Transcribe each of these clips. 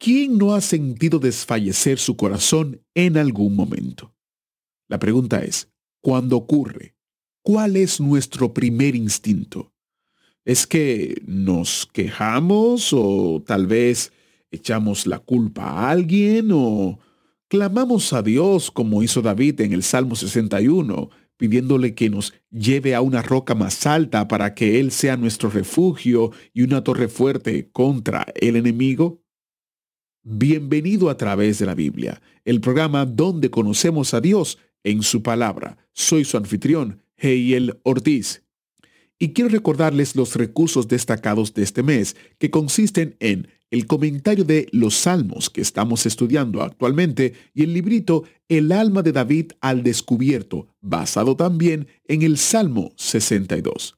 ¿Quién no ha sentido desfallecer su corazón en algún momento? La pregunta es, ¿cuándo ocurre? ¿Cuál es nuestro primer instinto? ¿Es que nos quejamos o tal vez echamos la culpa a alguien o clamamos a Dios como hizo David en el Salmo 61, pidiéndole que nos lleve a una roca más alta para que Él sea nuestro refugio y una torre fuerte contra el enemigo? Bienvenido a través de la Biblia, el programa donde conocemos a Dios en su palabra. Soy su anfitrión, Heiel Ortiz. Y quiero recordarles los recursos destacados de este mes, que consisten en el comentario de los salmos que estamos estudiando actualmente y el librito El alma de David al descubierto, basado también en el Salmo 62.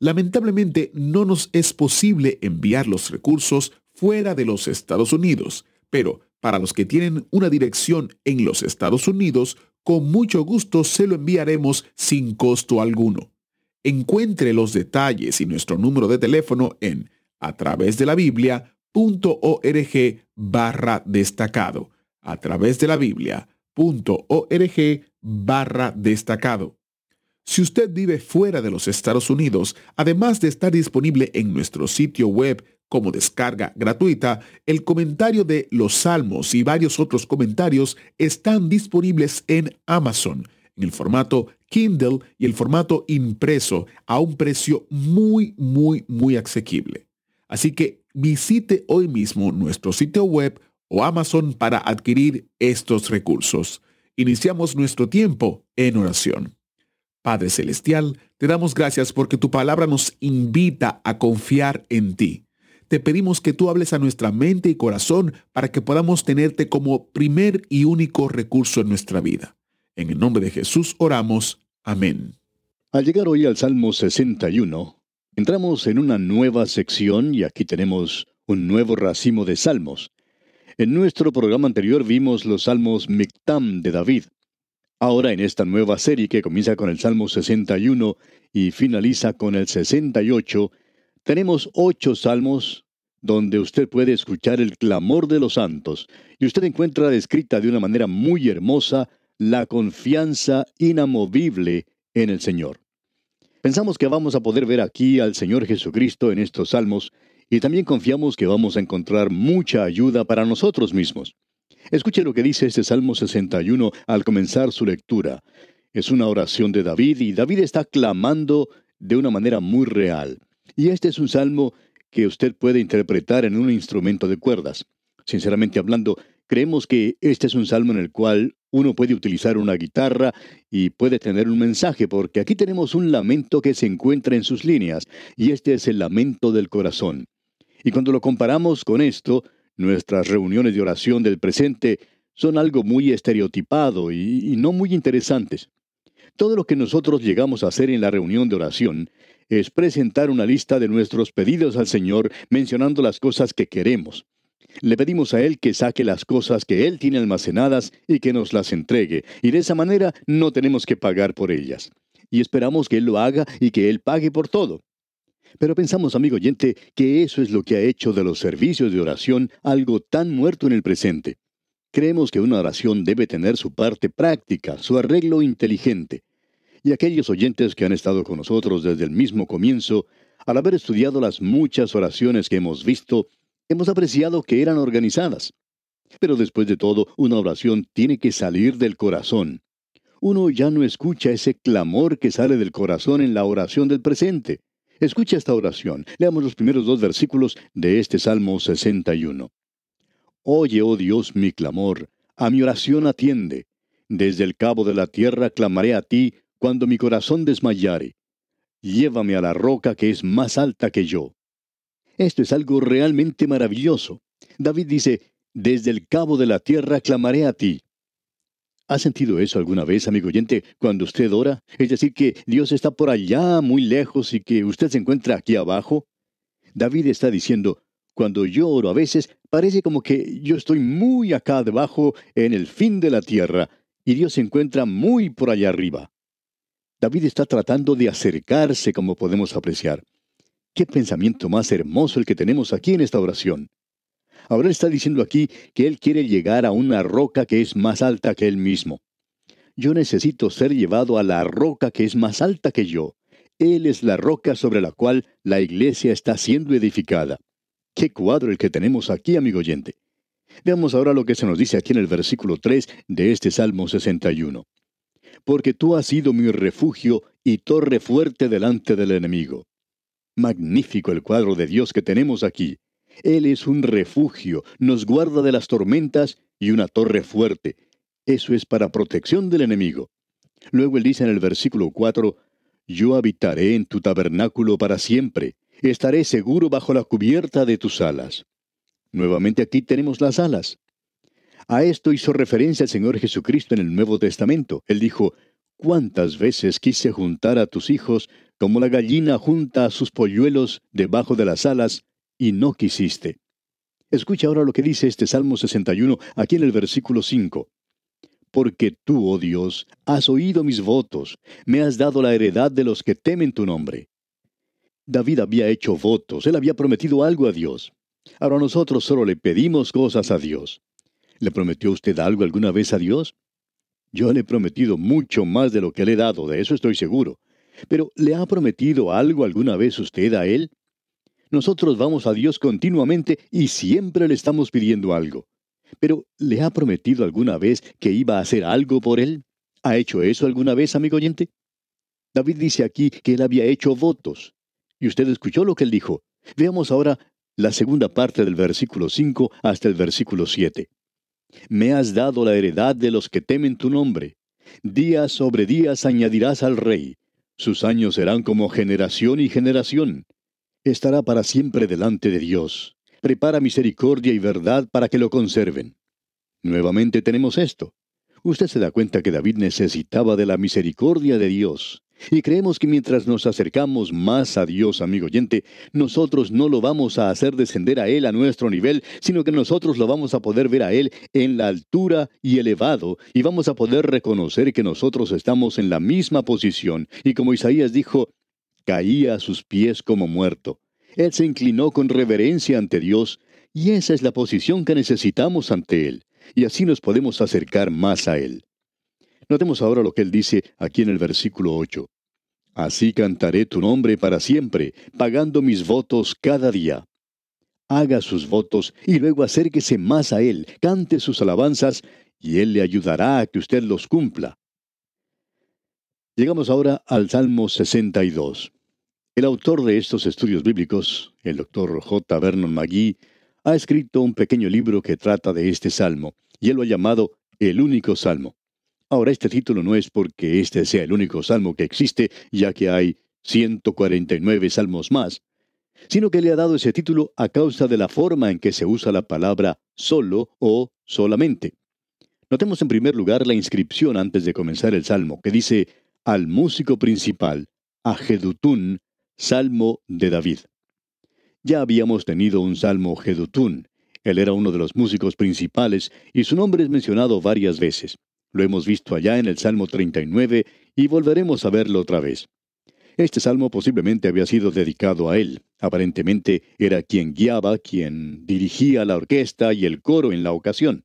Lamentablemente no nos es posible enviar los recursos fuera de los Estados Unidos, pero para los que tienen una dirección en los Estados Unidos, con mucho gusto se lo enviaremos sin costo alguno. Encuentre los detalles y nuestro número de teléfono en a través de la Biblia .org barra destacado. A través de la Biblia .org barra destacado. Si usted vive fuera de los Estados Unidos, además de estar disponible en nuestro sitio web como descarga gratuita, el comentario de los salmos y varios otros comentarios están disponibles en Amazon, en el formato Kindle y el formato impreso, a un precio muy, muy, muy asequible. Así que visite hoy mismo nuestro sitio web o Amazon para adquirir estos recursos. Iniciamos nuestro tiempo en oración. Padre Celestial, te damos gracias porque tu palabra nos invita a confiar en ti. Te pedimos que tú hables a nuestra mente y corazón para que podamos tenerte como primer y único recurso en nuestra vida. En el nombre de Jesús oramos. Amén. Al llegar hoy al Salmo 61, entramos en una nueva sección y aquí tenemos un nuevo racimo de salmos. En nuestro programa anterior vimos los salmos Mictam de David. Ahora en esta nueva serie que comienza con el Salmo 61 y finaliza con el 68, tenemos ocho salmos donde usted puede escuchar el clamor de los santos y usted encuentra descrita de una manera muy hermosa la confianza inamovible en el Señor. Pensamos que vamos a poder ver aquí al Señor Jesucristo en estos salmos y también confiamos que vamos a encontrar mucha ayuda para nosotros mismos. Escuche lo que dice este Salmo 61 al comenzar su lectura. Es una oración de David y David está clamando de una manera muy real. Y este es un salmo que usted puede interpretar en un instrumento de cuerdas. Sinceramente hablando, creemos que este es un salmo en el cual uno puede utilizar una guitarra y puede tener un mensaje, porque aquí tenemos un lamento que se encuentra en sus líneas, y este es el lamento del corazón. Y cuando lo comparamos con esto, Nuestras reuniones de oración del presente son algo muy estereotipado y, no muy interesantes. Todo lo que nosotros llegamos a hacer en la reunión de oración es presentar una lista de nuestros pedidos al Señor mencionando las cosas que queremos. Le pedimos a Él que saque las cosas que Él tiene almacenadas y que nos las entregue, y de esa manera no tenemos que pagar por ellas. Y esperamos que Él lo haga y que Él pague por todo. Pero pensamos, amigo oyente, que eso es lo que ha hecho de los servicios de oración algo tan muerto en el presente. Creemos que una oración debe tener su parte práctica, su arreglo inteligente. Y aquellos oyentes que han estado con nosotros desde el mismo comienzo, al haber estudiado las muchas oraciones que hemos visto, hemos apreciado que eran organizadas. Pero después de todo, una oración tiene que salir del corazón. Uno ya no escucha ese clamor que sale del corazón en la oración del presente. Escucha esta oración. Leamos los primeros dos versículos de este Salmo 61. Oye, oh Dios, mi clamor, a mi oración atiende. Desde el cabo de la tierra clamaré a ti cuando mi corazón desmayare. Llévame a la roca que es más alta que yo. Esto es algo realmente maravilloso. David dice, desde el cabo de la tierra clamaré a ti. ¿Ha sentido eso alguna vez, amigo oyente, cuando usted ora? Es decir, que Dios está por allá, muy lejos, y que usted se encuentra aquí abajo. David está diciendo, cuando yo oro a veces, parece como que yo estoy muy acá debajo, en el fin de la tierra, y Dios se encuentra muy por allá arriba. David está tratando de acercarse, como podemos apreciar. Qué pensamiento más hermoso el que tenemos aquí en esta oración. Ahora está diciendo aquí que él quiere llegar a una roca que es más alta que él mismo. Yo necesito ser llevado a la roca que es más alta que yo. Él es la roca sobre la cual la iglesia está siendo edificada. Qué cuadro el que tenemos aquí, amigo oyente. Veamos ahora lo que se nos dice aquí en el versículo 3 de este Salmo 61. Porque tú has sido mi refugio y torre fuerte delante del enemigo. Magnífico el cuadro de Dios que tenemos aquí. Él es un refugio, nos guarda de las tormentas y una torre fuerte. Eso es para protección del enemigo. Luego él dice en el versículo 4, Yo habitaré en tu tabernáculo para siempre, estaré seguro bajo la cubierta de tus alas. Nuevamente aquí tenemos las alas. A esto hizo referencia el Señor Jesucristo en el Nuevo Testamento. Él dijo, ¿Cuántas veces quise juntar a tus hijos como la gallina junta a sus polluelos debajo de las alas, y no quisiste. Escucha ahora lo que dice este Salmo 61 aquí en el versículo 5. Porque tú, oh Dios, has oído mis votos, me has dado la heredad de los que temen tu nombre. David había hecho votos, él había prometido algo a Dios. Ahora nosotros solo le pedimos cosas a Dios. ¿Le prometió usted algo alguna vez a Dios? Yo le he prometido mucho más de lo que le he dado, de eso estoy seguro. Pero ¿le ha prometido algo alguna vez usted a Él? Nosotros vamos a Dios continuamente y siempre le estamos pidiendo algo. Pero ¿le ha prometido alguna vez que iba a hacer algo por él? ¿Ha hecho eso alguna vez, amigo oyente? David dice aquí que él había hecho votos. Y usted escuchó lo que él dijo. Veamos ahora la segunda parte del versículo 5 hasta el versículo 7. Me has dado la heredad de los que temen tu nombre. Días sobre días añadirás al rey. Sus años serán como generación y generación estará para siempre delante de Dios. Prepara misericordia y verdad para que lo conserven. Nuevamente tenemos esto. Usted se da cuenta que David necesitaba de la misericordia de Dios. Y creemos que mientras nos acercamos más a Dios, amigo oyente, nosotros no lo vamos a hacer descender a Él a nuestro nivel, sino que nosotros lo vamos a poder ver a Él en la altura y elevado, y vamos a poder reconocer que nosotros estamos en la misma posición. Y como Isaías dijo, caía a sus pies como muerto. Él se inclinó con reverencia ante Dios, y esa es la posición que necesitamos ante Él, y así nos podemos acercar más a Él. Notemos ahora lo que Él dice aquí en el versículo 8. Así cantaré tu nombre para siempre, pagando mis votos cada día. Haga sus votos y luego acérquese más a Él, cante sus alabanzas, y Él le ayudará a que usted los cumpla. Llegamos ahora al Salmo 62. El autor de estos estudios bíblicos, el doctor J. Vernon McGee, ha escrito un pequeño libro que trata de este salmo, y él lo ha llamado El único salmo. Ahora, este título no es porque este sea el único salmo que existe, ya que hay 149 salmos más, sino que le ha dado ese título a causa de la forma en que se usa la palabra solo o solamente. Notemos en primer lugar la inscripción antes de comenzar el salmo, que dice al músico principal, a Jedutún, Salmo de David. Ya habíamos tenido un Salmo Jedutún. Él era uno de los músicos principales y su nombre es mencionado varias veces. Lo hemos visto allá en el Salmo 39 y volveremos a verlo otra vez. Este salmo posiblemente había sido dedicado a él. Aparentemente era quien guiaba, quien dirigía la orquesta y el coro en la ocasión.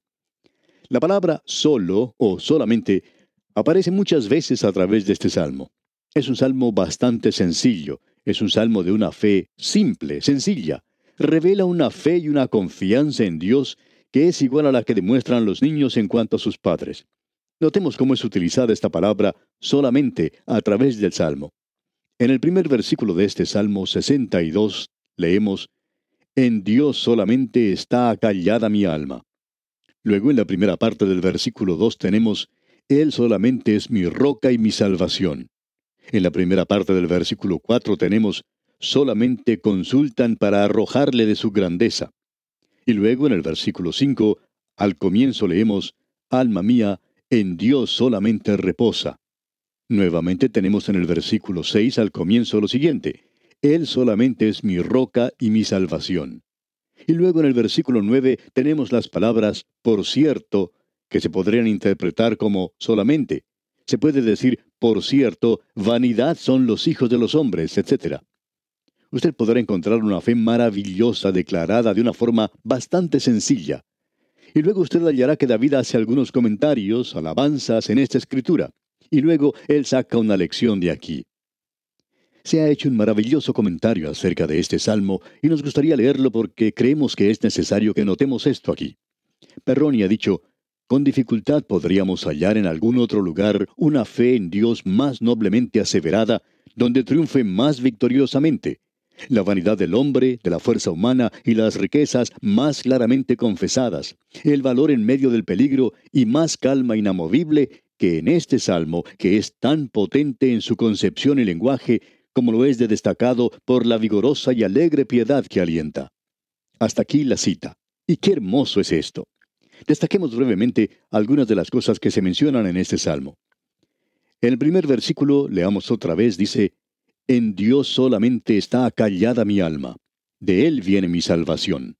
La palabra solo o solamente aparece muchas veces a través de este salmo. Es un salmo bastante sencillo, es un salmo de una fe simple, sencilla. Revela una fe y una confianza en Dios que es igual a la que demuestran los niños en cuanto a sus padres. Notemos cómo es utilizada esta palabra solamente a través del salmo. En el primer versículo de este Salmo 62 leemos, En Dios solamente está acallada mi alma. Luego en la primera parte del versículo 2 tenemos, él solamente es mi roca y mi salvación. En la primera parte del versículo 4 tenemos, solamente consultan para arrojarle de su grandeza. Y luego en el versículo 5, al comienzo leemos, Alma mía, en Dios solamente reposa. Nuevamente tenemos en el versículo 6 al comienzo lo siguiente, Él solamente es mi roca y mi salvación. Y luego en el versículo 9 tenemos las palabras, por cierto, que se podrían interpretar como solamente. Se puede decir, por cierto, vanidad son los hijos de los hombres, etc. Usted podrá encontrar una fe maravillosa declarada de una forma bastante sencilla. Y luego usted hallará que David hace algunos comentarios, alabanzas en esta escritura. Y luego él saca una lección de aquí. Se ha hecho un maravilloso comentario acerca de este salmo y nos gustaría leerlo porque creemos que es necesario que notemos esto aquí. Perroni ha dicho, con dificultad podríamos hallar en algún otro lugar una fe en Dios más noblemente aseverada, donde triunfe más victoriosamente. La vanidad del hombre, de la fuerza humana y las riquezas más claramente confesadas, el valor en medio del peligro y más calma inamovible que en este salmo, que es tan potente en su concepción y lenguaje, como lo es de destacado por la vigorosa y alegre piedad que alienta. Hasta aquí la cita. Y qué hermoso es esto. Destaquemos brevemente algunas de las cosas que se mencionan en este salmo. En el primer versículo, leamos otra vez, dice, En Dios solamente está acallada mi alma, de Él viene mi salvación.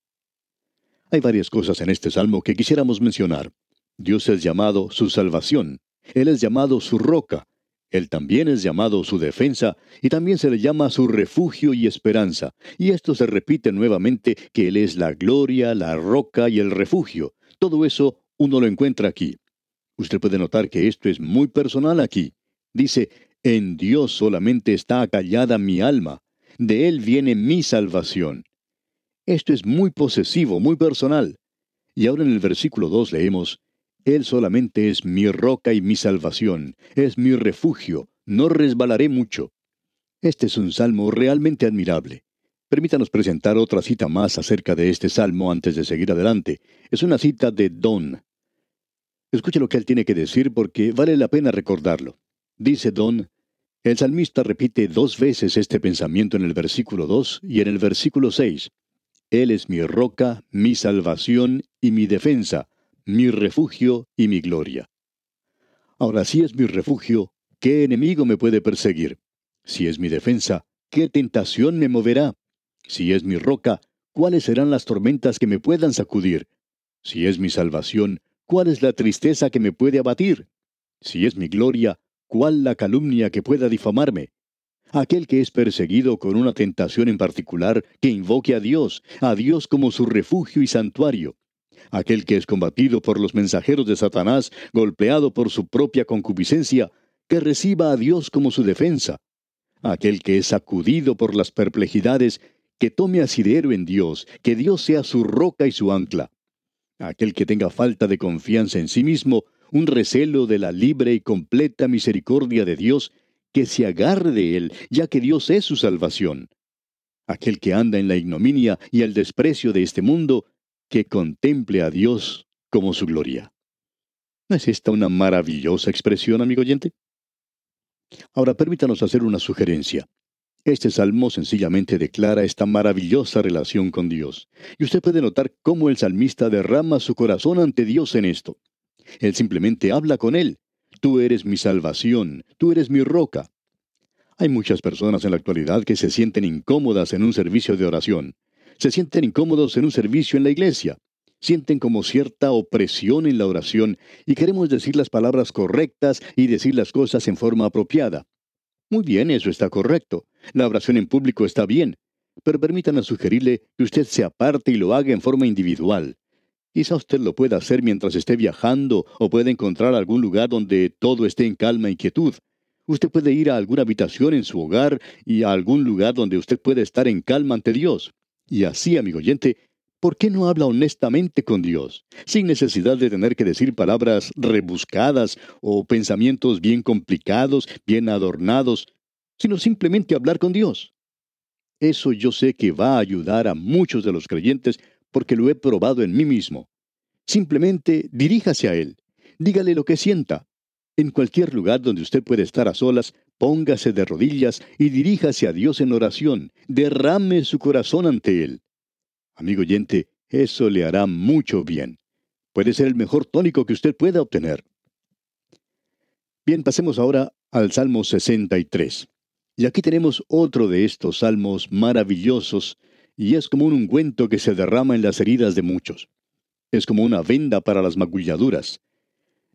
Hay varias cosas en este salmo que quisiéramos mencionar. Dios es llamado su salvación, Él es llamado su roca, él también es llamado su defensa y también se le llama su refugio y esperanza. Y esto se repite nuevamente que Él es la gloria, la roca y el refugio. Todo eso uno lo encuentra aquí. Usted puede notar que esto es muy personal aquí. Dice, en Dios solamente está acallada mi alma, de Él viene mi salvación. Esto es muy posesivo, muy personal. Y ahora en el versículo 2 leemos, Él solamente es mi roca y mi salvación, es mi refugio, no resbalaré mucho. Este es un salmo realmente admirable. Permítanos presentar otra cita más acerca de este salmo antes de seguir adelante. Es una cita de Don. Escuche lo que él tiene que decir porque vale la pena recordarlo. Dice Don, el salmista repite dos veces este pensamiento en el versículo 2 y en el versículo 6. Él es mi roca, mi salvación y mi defensa, mi refugio y mi gloria. Ahora, si es mi refugio, ¿qué enemigo me puede perseguir? Si es mi defensa, ¿qué tentación me moverá? Si es mi roca, ¿cuáles serán las tormentas que me puedan sacudir? Si es mi salvación, ¿cuál es la tristeza que me puede abatir? Si es mi gloria, ¿cuál la calumnia que pueda difamarme? Aquel que es perseguido con una tentación en particular, que invoque a Dios, a Dios como su refugio y santuario. Aquel que es combatido por los mensajeros de Satanás, golpeado por su propia concupiscencia, que reciba a Dios como su defensa. Aquel que es sacudido por las perplejidades que tome asidero en Dios, que Dios sea su roca y su ancla. Aquel que tenga falta de confianza en sí mismo, un recelo de la libre y completa misericordia de Dios, que se agarre de él, ya que Dios es su salvación. Aquel que anda en la ignominia y el desprecio de este mundo, que contemple a Dios como su gloria. ¿No es esta una maravillosa expresión, amigo oyente? Ahora permítanos hacer una sugerencia. Este salmo sencillamente declara esta maravillosa relación con Dios. Y usted puede notar cómo el salmista derrama su corazón ante Dios en esto. Él simplemente habla con Él. Tú eres mi salvación, tú eres mi roca. Hay muchas personas en la actualidad que se sienten incómodas en un servicio de oración. Se sienten incómodos en un servicio en la iglesia. Sienten como cierta opresión en la oración y queremos decir las palabras correctas y decir las cosas en forma apropiada. Muy bien, eso está correcto. La oración en público está bien, pero permítanme sugerirle que usted se aparte y lo haga en forma individual. Quizá usted lo pueda hacer mientras esté viajando o pueda encontrar algún lugar donde todo esté en calma y quietud. Usted puede ir a alguna habitación en su hogar y a algún lugar donde usted pueda estar en calma ante Dios. Y así, amigo oyente, ¿por qué no habla honestamente con Dios, sin necesidad de tener que decir palabras rebuscadas o pensamientos bien complicados, bien adornados, sino simplemente hablar con Dios? Eso yo sé que va a ayudar a muchos de los creyentes porque lo he probado en mí mismo. Simplemente diríjase a Él, dígale lo que sienta. En cualquier lugar donde usted puede estar a solas, póngase de rodillas y diríjase a Dios en oración, derrame su corazón ante Él. Amigo oyente, eso le hará mucho bien. Puede ser el mejor tónico que usted pueda obtener. Bien, pasemos ahora al Salmo 63. Y aquí tenemos otro de estos salmos maravillosos, y es como un ungüento que se derrama en las heridas de muchos. Es como una venda para las magulladuras.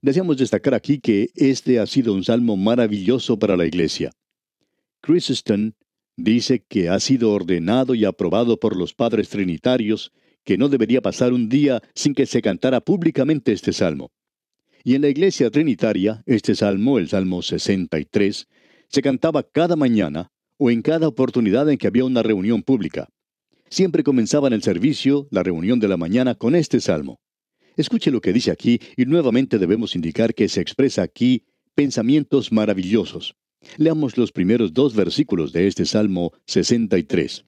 Deseamos destacar aquí que este ha sido un salmo maravilloso para la iglesia. Chrysostom dice que ha sido ordenado y aprobado por los padres trinitarios, que no debería pasar un día sin que se cantara públicamente este salmo. Y en la iglesia trinitaria, este salmo, el Salmo 63, se cantaba cada mañana o en cada oportunidad en que había una reunión pública. Siempre comenzaban el servicio, la reunión de la mañana, con este salmo. Escuche lo que dice aquí y nuevamente debemos indicar que se expresa aquí pensamientos maravillosos. Leamos los primeros dos versículos de este Salmo 63.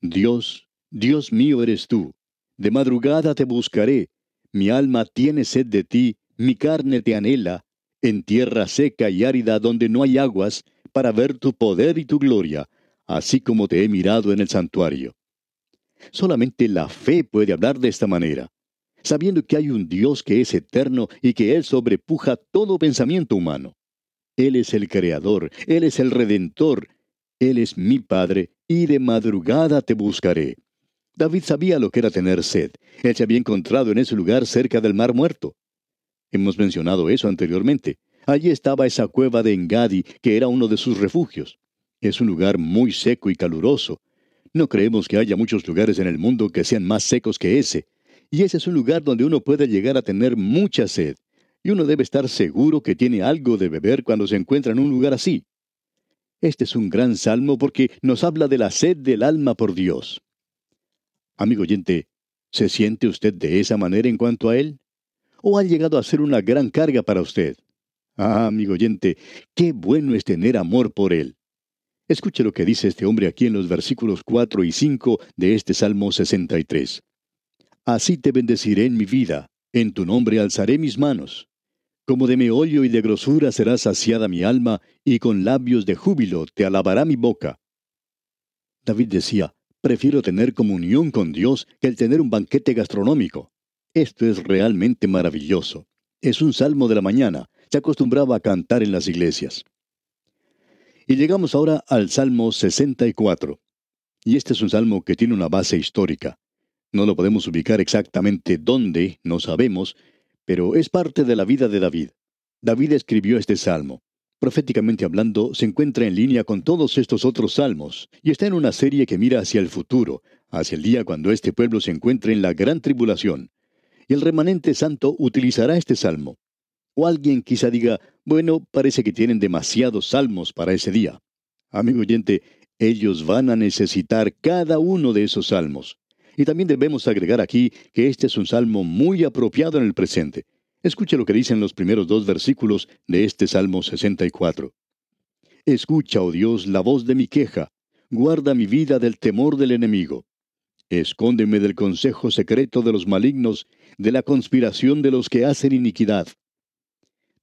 Dios, Dios mío eres tú. De madrugada te buscaré. Mi alma tiene sed de ti, mi carne te anhela, en tierra seca y árida donde no hay aguas, para ver tu poder y tu gloria, así como te he mirado en el santuario. Solamente la fe puede hablar de esta manera, sabiendo que hay un Dios que es eterno y que Él sobrepuja todo pensamiento humano. Él es el Creador, Él es el Redentor, Él es mi Padre, y de madrugada te buscaré. David sabía lo que era tener sed. Él se había encontrado en ese lugar cerca del mar muerto. Hemos mencionado eso anteriormente. Allí estaba esa cueva de Engadi, que era uno de sus refugios. Es un lugar muy seco y caluroso. No creemos que haya muchos lugares en el mundo que sean más secos que ese. Y ese es un lugar donde uno puede llegar a tener mucha sed. Y uno debe estar seguro que tiene algo de beber cuando se encuentra en un lugar así. Este es un gran salmo porque nos habla de la sed del alma por Dios. Amigo oyente, ¿se siente usted de esa manera en cuanto a Él? o ha llegado a ser una gran carga para usted? Ah, amigo oyente, qué bueno es tener amor por Él. Escuche lo que dice este hombre aquí en los versículos 4 y 5 de este Salmo 63. Así te bendeciré en mi vida, en tu nombre alzaré mis manos. Como de meollo y de grosura será saciada mi alma, y con labios de júbilo te alabará mi boca. David decía, prefiero tener comunión con Dios que el tener un banquete gastronómico. Esto es realmente maravilloso. Es un salmo de la mañana. Se acostumbraba a cantar en las iglesias. Y llegamos ahora al Salmo 64. Y este es un salmo que tiene una base histórica. No lo podemos ubicar exactamente dónde, no sabemos, pero es parte de la vida de David. David escribió este salmo. Proféticamente hablando, se encuentra en línea con todos estos otros salmos, y está en una serie que mira hacia el futuro, hacia el día cuando este pueblo se encuentre en la gran tribulación y el remanente santo utilizará este salmo. O alguien quizá diga, bueno, parece que tienen demasiados salmos para ese día. Amigo oyente, ellos van a necesitar cada uno de esos salmos. Y también debemos agregar aquí que este es un salmo muy apropiado en el presente. Escuche lo que dicen los primeros dos versículos de este Salmo 64. Escucha, oh Dios, la voz de mi queja, guarda mi vida del temor del enemigo. Escóndeme del consejo secreto de los malignos, de la conspiración de los que hacen iniquidad.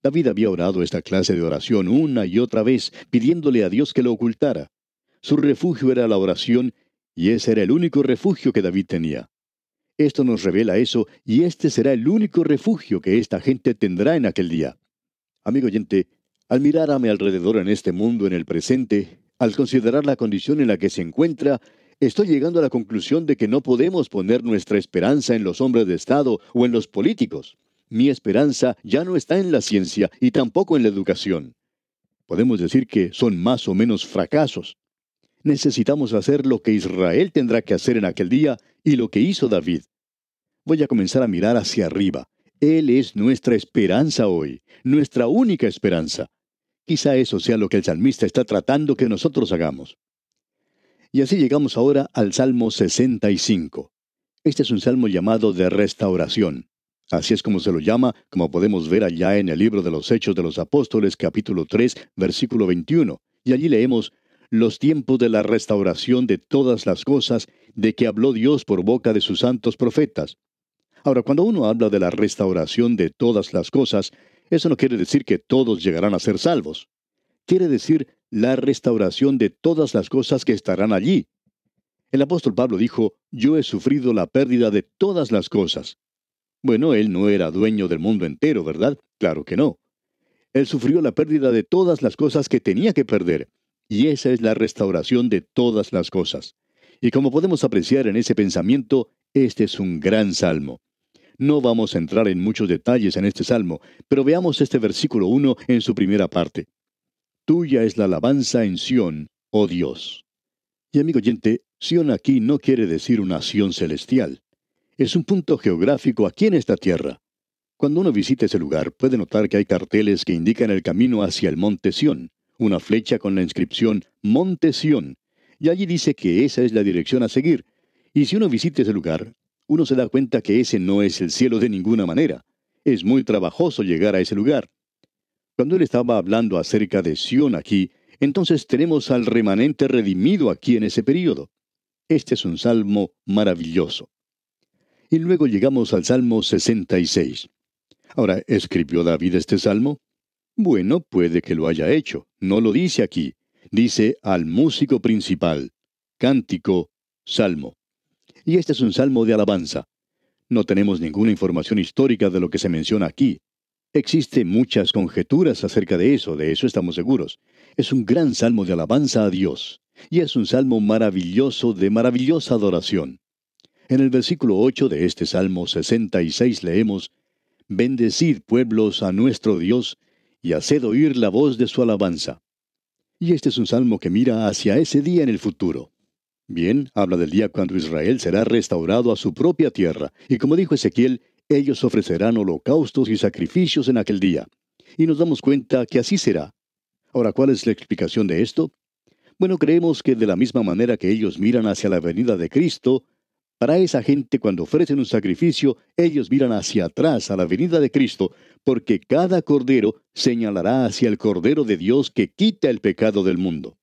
David había orado esta clase de oración una y otra vez, pidiéndole a Dios que lo ocultara. Su refugio era la oración, y ese era el único refugio que David tenía. Esto nos revela eso, y este será el único refugio que esta gente tendrá en aquel día. Amigo oyente, al mirar a mi alrededor en este mundo en el presente, al considerar la condición en la que se encuentra, Estoy llegando a la conclusión de que no podemos poner nuestra esperanza en los hombres de Estado o en los políticos. Mi esperanza ya no está en la ciencia y tampoco en la educación. Podemos decir que son más o menos fracasos. Necesitamos hacer lo que Israel tendrá que hacer en aquel día y lo que hizo David. Voy a comenzar a mirar hacia arriba. Él es nuestra esperanza hoy, nuestra única esperanza. Quizá eso sea lo que el salmista está tratando que nosotros hagamos. Y así llegamos ahora al Salmo 65. Este es un salmo llamado de restauración. Así es como se lo llama, como podemos ver allá en el libro de los Hechos de los Apóstoles capítulo 3, versículo 21. Y allí leemos, los tiempos de la restauración de todas las cosas de que habló Dios por boca de sus santos profetas. Ahora, cuando uno habla de la restauración de todas las cosas, eso no quiere decir que todos llegarán a ser salvos. quiere decir la restauración de todas las cosas que estarán allí. El apóstol Pablo dijo, yo he sufrido la pérdida de todas las cosas. Bueno, él no era dueño del mundo entero, ¿verdad? Claro que no. Él sufrió la pérdida de todas las cosas que tenía que perder, y esa es la restauración de todas las cosas. Y como podemos apreciar en ese pensamiento, este es un gran salmo. No vamos a entrar en muchos detalles en este salmo, pero veamos este versículo 1 en su primera parte. Tuya es la alabanza en Sión, oh Dios. Y amigo oyente, Sión aquí no quiere decir una Sión celestial. Es un punto geográfico aquí en esta tierra. Cuando uno visita ese lugar, puede notar que hay carteles que indican el camino hacia el monte Sión, una flecha con la inscripción Monte Sión, y allí dice que esa es la dirección a seguir. Y si uno visita ese lugar, uno se da cuenta que ese no es el cielo de ninguna manera. Es muy trabajoso llegar a ese lugar. Cuando él estaba hablando acerca de Sión aquí, entonces tenemos al remanente redimido aquí en ese período. Este es un salmo maravilloso. Y luego llegamos al Salmo 66. Ahora, ¿escribió David este salmo? Bueno, puede que lo haya hecho. No lo dice aquí. Dice al músico principal. Cántico, salmo. Y este es un salmo de alabanza. No tenemos ninguna información histórica de lo que se menciona aquí. Existen muchas conjeturas acerca de eso, de eso estamos seguros. Es un gran salmo de alabanza a Dios. Y es un salmo maravilloso de maravillosa adoración. En el versículo 8 de este Salmo 66 leemos, Bendecid pueblos a nuestro Dios, y haced oír la voz de su alabanza. Y este es un salmo que mira hacia ese día en el futuro. Bien, habla del día cuando Israel será restaurado a su propia tierra, y como dijo Ezequiel, ellos ofrecerán holocaustos y sacrificios en aquel día. Y nos damos cuenta que así será. Ahora, ¿cuál es la explicación de esto? Bueno, creemos que de la misma manera que ellos miran hacia la venida de Cristo, para esa gente cuando ofrecen un sacrificio, ellos miran hacia atrás a la venida de Cristo, porque cada cordero señalará hacia el Cordero de Dios que quita el pecado del mundo.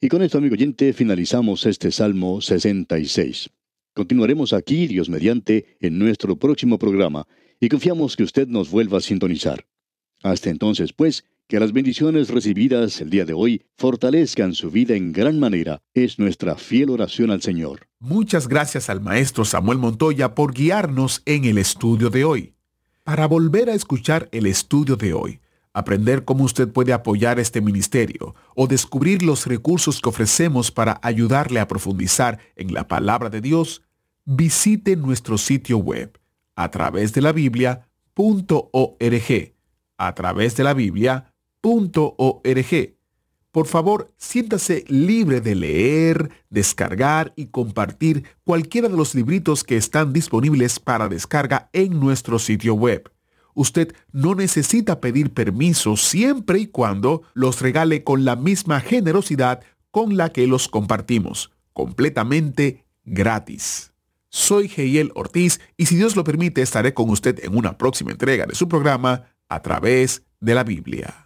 Y con esto, amigo oyente, finalizamos este Salmo 66. Continuaremos aquí, Dios mediante, en nuestro próximo programa, y confiamos que usted nos vuelva a sintonizar. Hasta entonces, pues, que las bendiciones recibidas el día de hoy fortalezcan su vida en gran manera. Es nuestra fiel oración al Señor. Muchas gracias al maestro Samuel Montoya por guiarnos en el estudio de hoy. Para volver a escuchar el estudio de hoy, aprender cómo usted puede apoyar este ministerio o descubrir los recursos que ofrecemos para ayudarle a profundizar en la palabra de Dios, visite nuestro sitio web a través de la Biblia.org. A través de la Biblia por favor, siéntase libre de leer, descargar y compartir cualquiera de los libritos que están disponibles para descarga en nuestro sitio web. Usted no necesita pedir permiso siempre y cuando los regale con la misma generosidad con la que los compartimos, completamente gratis. Soy Geiel Ortiz y si Dios lo permite estaré con usted en una próxima entrega de su programa a través de la Biblia.